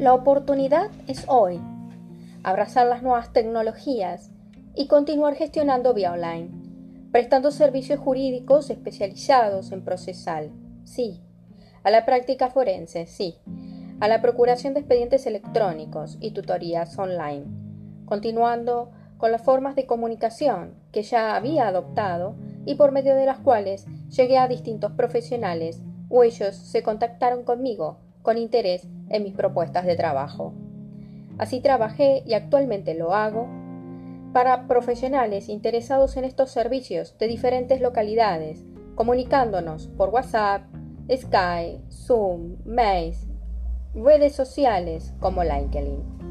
La oportunidad es hoy. Abrazar las nuevas tecnologías y continuar gestionando vía online, prestando servicios jurídicos especializados en procesal, sí. A la práctica forense, sí. A la procuración de expedientes electrónicos y tutorías online. Continuando con las formas de comunicación que ya había adoptado y por medio de las cuales llegué a distintos profesionales o ellos se contactaron conmigo con interés en mis propuestas de trabajo. Así trabajé y actualmente lo hago para profesionales interesados en estos servicios de diferentes localidades, comunicándonos por WhatsApp, Skype, Zoom, Mail, redes sociales como LinkedIn.